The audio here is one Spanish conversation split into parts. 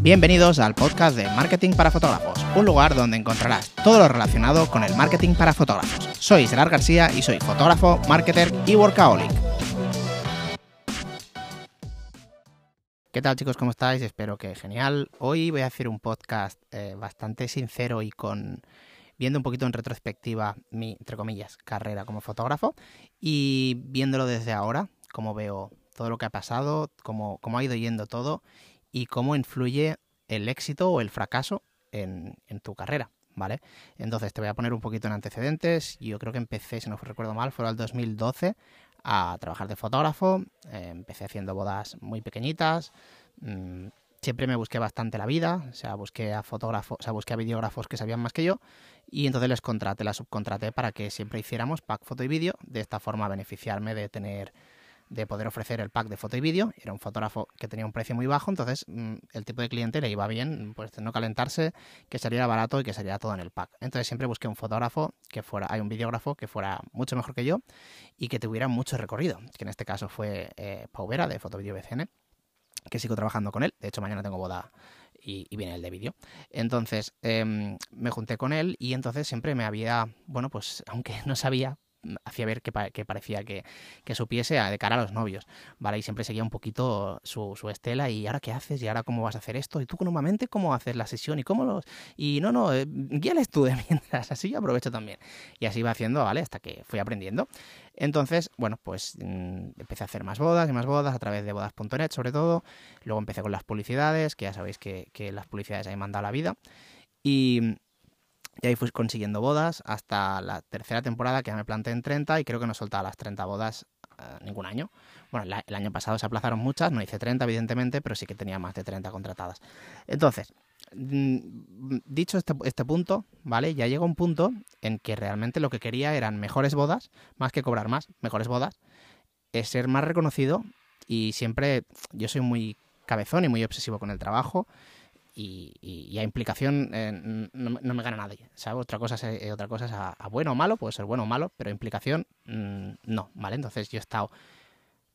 Bienvenidos al podcast de Marketing para Fotógrafos, un lugar donde encontrarás todo lo relacionado con el marketing para fotógrafos. Soy Gerard García y soy fotógrafo, marketer y workaholic. ¿Qué tal chicos? ¿Cómo estáis? Espero que genial. Hoy voy a hacer un podcast eh, bastante sincero y con viendo un poquito en retrospectiva mi, entre comillas, carrera como fotógrafo y viéndolo desde ahora, cómo veo todo lo que ha pasado, cómo, cómo ha ido yendo todo y cómo influye el éxito o el fracaso en, tu carrera, ¿vale? Entonces te voy a poner un poquito en antecedentes. Yo creo que empecé, si no recuerdo mal, fue el 2012 a trabajar de fotógrafo. Eh, empecé haciendo bodas muy pequeñitas. Mm, siempre me busqué bastante la vida, o sea, busqué a fotógrafos, o sea, busqué a videógrafos que sabían más que yo y entonces les contraté, la subcontraté para que siempre hiciéramos pack foto y vídeo, de esta forma beneficiarme de tener de poder ofrecer el pack de foto y vídeo. Era un fotógrafo que tenía un precio muy bajo, entonces mm, el tipo de cliente le iba bien, pues no calentarse, que saliera barato y que saliera todo en el pack. Entonces siempre busqué un fotógrafo que fuera, hay un videógrafo que fuera mucho mejor que yo y que tuviera mucho recorrido, que en este caso fue eh, Pau Vera de Foto Video BCN, que sigo trabajando con él. De hecho, mañana tengo boda y, viene el de vídeo. Entonces em, me junté con él y entonces siempre me había, bueno, pues aunque no sabía hacía ver que, parecía que, supiese de cara a los novios, ¿vale? Y siempre seguía un poquito su, estela y ahora qué haces y ahora cómo vas a hacer esto y tú normalmente cómo haces la sesión y cómo los... Y no, no, eh, guíales tú de mientras, así aprovecho también. Y así iba haciendo, ¿vale? Hasta que fui aprendiendo. Entonces, bueno, pues mm, empecé a hacer más bodas y más bodas a través de bodas.net sobre todo. Luego empecé con las publicidades, que ya sabéis que, que las publicidades ahí mandado la vida. Y, y ahí fui consiguiendo bodas hasta la tercera temporada que ya me planté en 30 y creo que no soltaba las 30 bodas eh, ningún año. Bueno, el año pasado se aplazaron muchas, no hice 30 evidentemente, pero sí que tenía más de 30 contratadas. Entonces, mm, dicho este, este punto, ¿vale? Ya llegó un punto en que realmente lo que quería eran mejores bodas, más que cobrar más, mejores bodas, es ser más reconocido y siempre yo soy muy cabezón y muy obsesivo con el trabajo y, a implicación eh, no, me gana nadie, ¿sabes? Otra cosa es, eh, otra cosa es a, bueno o malo, puede ser bueno o malo, pero implicación mm, no, ¿vale? Entonces yo he estado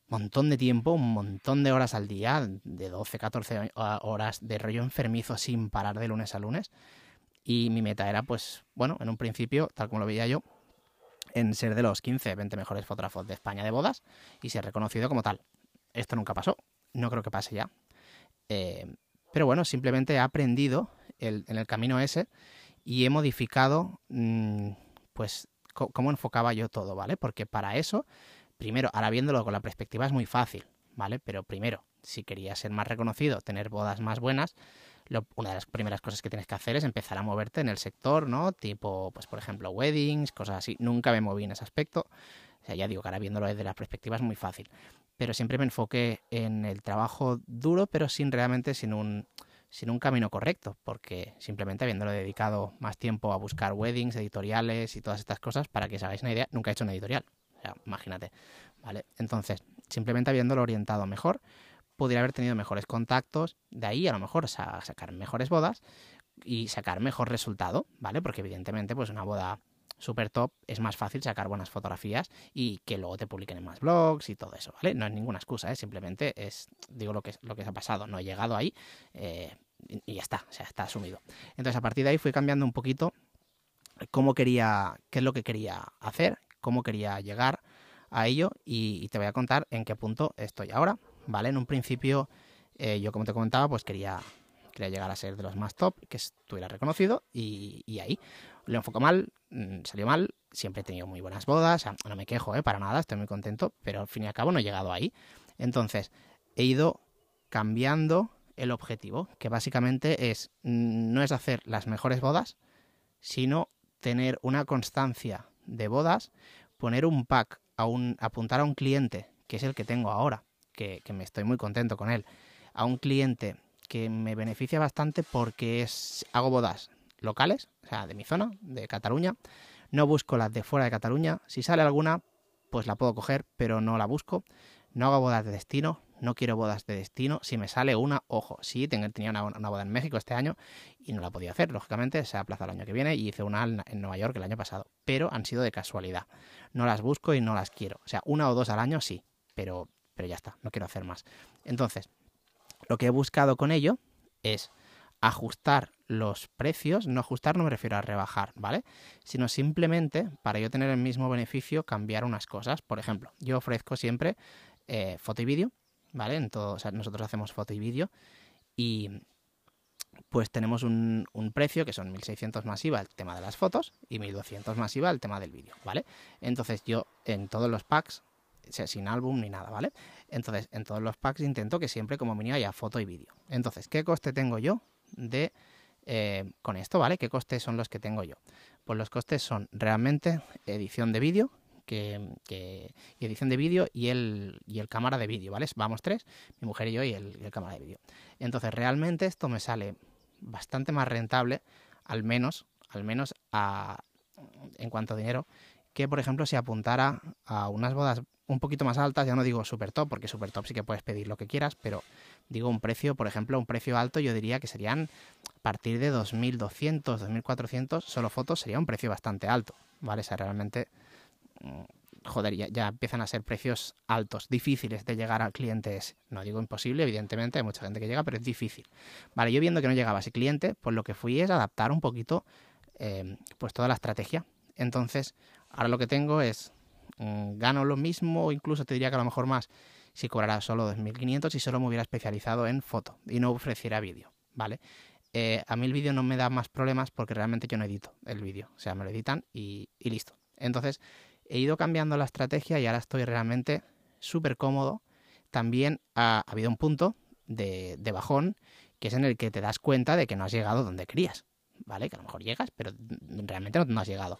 un montón de tiempo, un montón de horas al día, de 12, 14 horas de rollo enfermizo sin parar de lunes a lunes. Y mi meta era, pues, bueno, en un principio, tal como lo veía yo, en ser de los 15, 20 mejores fotógrafos de España de bodas y ser reconocido como tal. Esto nunca pasó, no creo que pase ya. Eh, pero bueno, simplemente he aprendido en el camino ese y he modificado, mm, pues, cómo enfocaba yo todo, ¿vale? Porque para eso, primero, ahora viéndolo con la perspectiva es muy fácil, ¿vale? Pero primero, si querías ser más reconocido, tener bodas más buenas, una de las primeras cosas que tienes que hacer es empezar a moverte en el sector, ¿no? Tipo, pues por ejemplo, weddings, cosas así. Nunca me moví en ese aspecto. O sea, ya digo que ahora viéndolo desde la perspectiva es muy fácil pero siempre me enfoqué en el trabajo duro, pero sin realmente sin un, sin un camino correcto, porque simplemente habiéndolo dedicado más tiempo a buscar weddings, editoriales y todas estas cosas, para que os hagáis una idea, nunca he hecho una editorial. O sea, imagínate. ¿Vale? Entonces, simplemente habiéndolo orientado mejor, podría haber tenido mejores contactos, de ahí a lo mejor sacar mejores bodas y sacar mejor resultado, ¿vale? Porque evidentemente, pues una boda super top, es más fácil sacar buenas fotografías y que luego te publiquen en más blogs y todo eso, ¿vale? No es ninguna excusa, ¿eh? simplemente es, digo lo que, lo que ha pasado, no he llegado ahí eh, y ya está, o sea, está asumido. Entonces a partir de ahí fui cambiando un poquito cómo quería, qué es lo que quería hacer, cómo quería llegar a ello y, te voy a contar en qué punto estoy ahora, ¿vale? En un principio, eh, yo como te comentaba, pues quería, quería llegar a ser de los más top, que estuviera reconocido y, ahí lo enfocó mal, mm, salió mal, siempre he tenido muy buenas bodas, no me quejo, ¿eh? para nada, estoy muy contento, pero al fin y al cabo no he llegado ahí. Entonces, he ido cambiando el objetivo, que básicamente es, mm, no es hacer las mejores bodas, sino tener una constancia de bodas, poner un pack, a un, apuntar a un cliente, que es el que tengo ahora, que me estoy muy contento con él, a un cliente que me beneficia bastante porque es, hago bodas locales, o sea, de mi zona, de Cataluña. No busco las de fuera de Cataluña. Si sale alguna, pues la puedo coger, pero no la busco. No hago bodas de destino, no quiero bodas de destino. Si me sale una, ojo, sí, tenía una, boda en México este año y no la podía hacer. Lógicamente se aplaza el año que viene y hice una en Nueva York el año pasado. Pero han sido de casualidad. No las busco y no las quiero. O sea, una o dos al año sí, pero, pero ya está, no quiero hacer más. Entonces, lo que he buscado con ello es ajustar los precios, no ajustar no me refiero a rebajar, ¿vale? Sino simplemente para yo tener el mismo beneficio cambiar unas cosas. Por ejemplo, yo ofrezco siempre eh, foto y vídeo, ¿vale? En todo, o sea, nosotros hacemos foto y vídeo y pues tenemos un, precio que son 1600 masiva el tema de las fotos y 1200 masiva el tema del vídeo, ¿vale? Entonces yo en todos los packs, sin álbum ni nada, ¿vale? Entonces en todos los packs intento que siempre como mínimo haya foto y vídeo. Entonces, ¿qué coste tengo yo de eh, con esto, ¿vale? ¿Qué costes son los que tengo yo? Pues los costes son realmente edición de vídeo, que, y edición de vídeo y el, y el cámara de vídeo, ¿vale? Vamos tres, mi mujer y yo y el, cámara de vídeo. Entonces, realmente esto me sale bastante más rentable, al menos, al menos a, en cuanto a dinero, que por ejemplo si apuntara a unas bodas un poquito más altas, ya no digo super top, porque super top sí que puedes pedir lo que quieras, pero digo un precio, por ejemplo, un precio alto, yo diría que serían a partir de 2.200, 2.400, solo fotos sería un precio bastante alto, ¿vale? O sea, realmente Mm, joder, ya, empiezan a ser precios altos, difíciles de llegar al cliente No digo imposible, evidentemente, hay mucha gente que llega, pero es difícil. Vale, yo viendo que no llegaba ese cliente, pues lo que fui es adaptar un poquito em, pues toda la estrategia. Entonces, ahora lo que tengo es, mm, gano lo mismo, incluso te diría que a lo mejor más, si cobrara solo 2.500 y solo me hubiera especializado en foto y no ofreciera vídeo, ¿vale? Eh, a mí el vídeo no me da más problemas porque realmente yo no edito el vídeo, o sea, me lo editan y, listo. Entonces, he ido cambiando la estrategia y ahora estoy realmente súper cómodo. También ha, habido un punto de, bajón que es en el que te das cuenta de que no has llegado donde querías, ¿vale? Que a lo mejor llegas, pero realmente no, has llegado.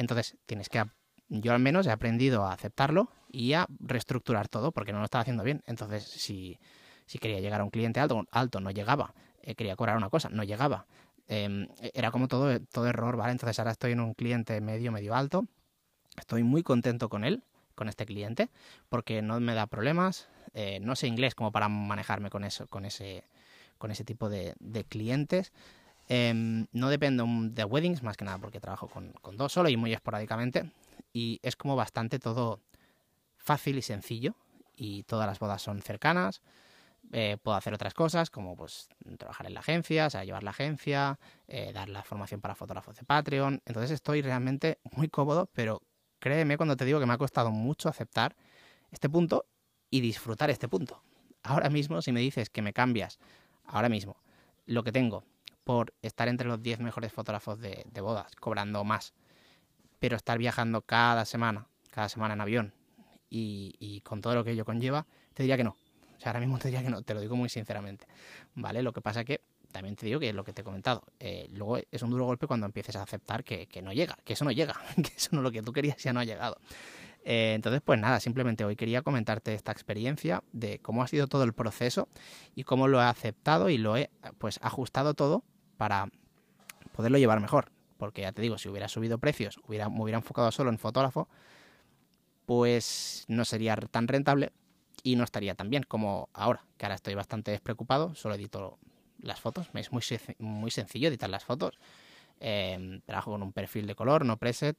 Entonces tienes que, yo al menos he aprendido a aceptarlo y a reestructurar todo porque no lo estaba haciendo bien. Entonces si, si quería llegar a un cliente alto, alto no llegaba. Eh, quería cobrar una cosa, no llegaba. Em, era como todo, todo error, ¿vale? Entonces ahora estoy en un cliente medio, medio alto Estoy muy contento con él, con este cliente, porque no me da problemas. Eh, no sé inglés como para manejarme con eso, con ese, con ese tipo de, clientes. Em, no dependo de weddings, más que nada porque trabajo con, dos solo y muy esporádicamente. Y es como bastante todo fácil y sencillo. Y todas las bodas son cercanas. Eh, puedo hacer otras cosas como pues trabajar en la agencia, o sea, llevar la agencia, eh, dar la formación para fotógrafos de Patreon. Entonces estoy realmente muy cómodo, pero Créeme cuando te digo que me ha costado mucho aceptar este punto y disfrutar este punto. Ahora mismo, si me dices que me cambias, ahora mismo, lo que tengo por estar entre los 10 mejores fotógrafos de, bodas, cobrando más, pero estar viajando cada semana, cada semana en avión y, con todo lo que ello conlleva, te diría que no. O sea, ahora mismo te diría que no, te lo digo muy sinceramente. ¿Vale? Lo que pasa que también te digo que es lo que te he comentado. Eh, luego es un duro golpe cuando empieces a aceptar que, no llega, que eso no llega, que eso no es lo que tú querías ya no ha llegado. Eh, entonces, pues nada, simplemente hoy quería comentarte esta experiencia de cómo ha sido todo el proceso y cómo lo he aceptado y lo he pues ajustado todo para poderlo llevar mejor. Porque ya te digo, si hubiera subido precios, hubiera, me hubiera enfocado solo en fotógrafo, pues no sería tan rentable y no estaría tan bien como ahora, que ahora estoy bastante despreocupado, solo edito las fotos. Es muy, muy sencillo editar las fotos. Em, trabajo con un perfil de color, no preset.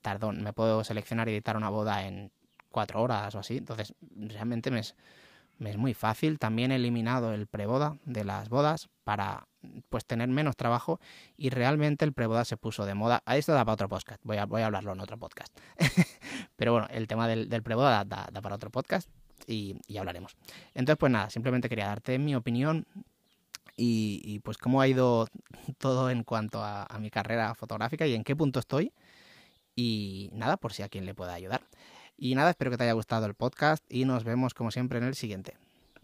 Tardón, me puedo seleccionar y editar una boda en cuatro horas o así. Entonces, realmente me es, me es muy fácil. También he eliminado el preboda de las bodas para pues tener menos trabajo y realmente el preboda se puso de moda. A esto da para otro podcast, voy a, voy a hablarlo en otro podcast. Pero bueno, el tema del, preboda da, para otro podcast y, y hablaremos. Entonces, pues nada, simplemente quería darte mi opinión y, pues cómo ha ido todo en cuanto a, mi carrera fotográfica y en qué punto estoy. Y nada, por si a quien le pueda ayudar. Y nada, espero que te haya gustado el podcast y nos vemos como siempre en el siguiente.